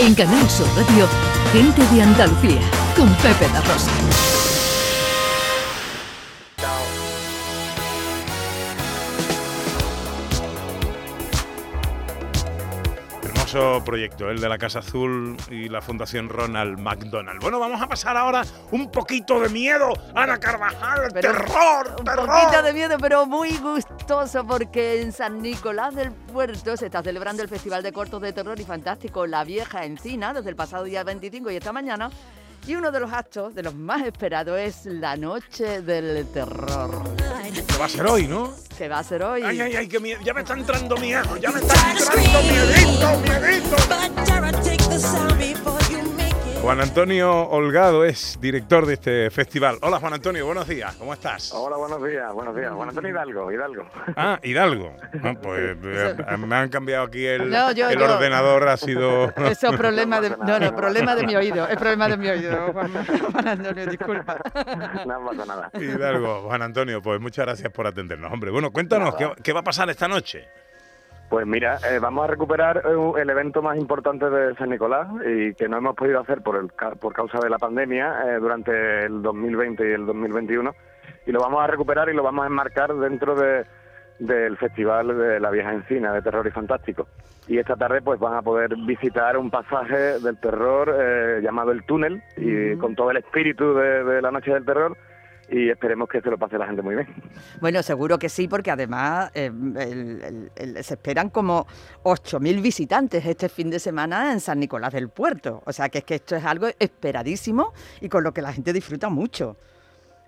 En Canal Sur Radio, Gente de Andalucía, con Pepe da Rosa. Hermoso proyecto, el de la Casa Azul y la Fundación Ronald McDonald. Bueno, vamos a pasar ahora un poquito de miedo. Ana Carvajal, Pero terror, Un terror. poquito de miedo, pero muy gustoso porque en San Nicolás del Puerto se está celebrando el Festival de Cortos de Terror y Fantástico La Vieja Encina desde el pasado día 25 y esta mañana. Y uno de los actos, de los más esperados, es la Noche del Terror, Que va a ser hoy, ¿no? que va a ser hoy. Ay, ay, ay, que miedo. Ya me está entrando miedo, ya me está entrando miedito, miedito. Juan Antonio Holgado es director de este festival. Hola Juan Antonio, buenos días, ¿cómo estás? Hola, buenos días, buenos días. Juan Antonio Hidalgo, Hidalgo. Ah, Hidalgo. Ah, pues eh, me han cambiado aquí el, No, yo- el yo. ordenador, ha sido... Eso es problema de, No no, problema de mi oído, es problema de mi oído, Juan, Juan Antonio, disculpa. No pasa nada. Hidalgo, Juan Antonio, pues muchas gracias por atendernos. Hombre, bueno, cuéntanos, ¿qué, qué va a pasar esta noche? Pues mira, eh, vamos a recuperar eh, el evento más importante de San Nicolás y que no hemos podido hacer por, el, por causa de la pandemia eh, durante el 2020 y el 2021 y lo vamos a recuperar y lo vamos a enmarcar dentro de, del Festival de la Vieja Encina de Terror y Fantástico. Y esta tarde pues van a poder visitar un pasaje del terror eh, llamado El Túnel y con todo el espíritu de, de la Noche del Terror y esperemos que se lo pase la gente muy bien. Bueno, seguro que sí, porque además eh, el- el- el- se esperan como 8.000 visitantes este fin de semana en San Nicolás del Puerto. O sea que es que esto es algo esperadísimo y con lo que la gente disfruta mucho.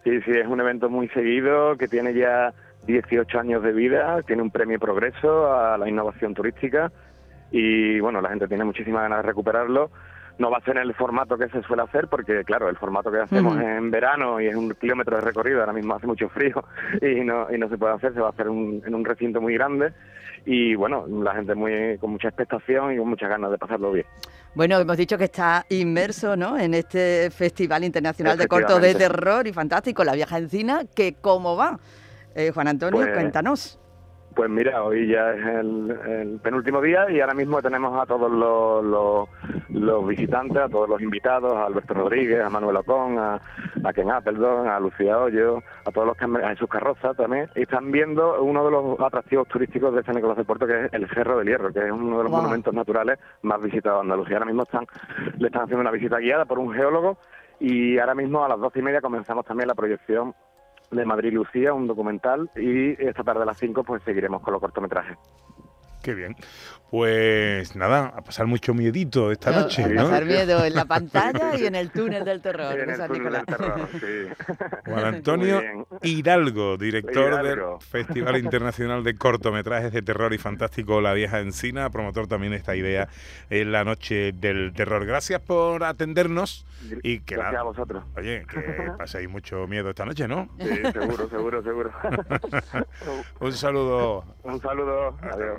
Sí, sí, es un evento muy seguido que tiene ya 18 años de vida, tiene un premio Progreso a la innovación turística y bueno, la gente tiene muchísimas ganas de recuperarlo. No va a ser en el formato que se suele hacer porque claro, el formato que hacemos en verano y es un kilómetro de recorrido, ahora mismo hace mucho frío y no, y no se puede hacer, se va a hacer un- en un recinto muy grande y bueno, la gente muy con mucha expectación y con muchas ganas de pasarlo bien. Bueno, hemos dicho que está inmerso ¿no? en este Festival Internacional de Cortos de. Terror y Fantástico, La Vieja Encina, que cómo va. Eh, Juan Antonio, Pues- cuéntanos. Pues mira, hoy ya es el, el penúltimo día y ahora mismo tenemos a todos los, los, los visitantes, a todos los invitados, a Alberto Rodríguez, a Manuel Ocón, a, a Ken Appleton, a Lucía Hoyo, a todos los que han- a Jesús Carroza también. Y están viendo uno de los atractivos turísticos de San Nicolás del Puerto, que es el Cerro del Hierro, que es uno de los Wow. monumentos naturales más visitados de Andalucía. Ahora mismo están, le están haciendo una visita guiada por un geólogo y ahora mismo a las doce y media comenzamos también la proyección de Madrid Lucía, un documental, y esta tarde a las 5 pues seguiremos con los cortometrajes. Qué bien. Pues nada, a pasar mucho miedito esta No, noche, a ¿no? pasar miedo en la pantalla y en el túnel del terror. en de el San túnel del Nicolás. terror, sí. Juan Antonio. Hidalgo, director Hidalgo. del Festival Internacional de Cortometrajes de Terror y Fantástico La Vieja Encina, promotor también de esta idea en la noche del terror. Gracias por atendernos y que Gracias a vosotros. oye, que paséis mucho miedo esta noche, ¿no? Sí, seguro, seguro, seguro. Un saludo. Un saludo. Adiós.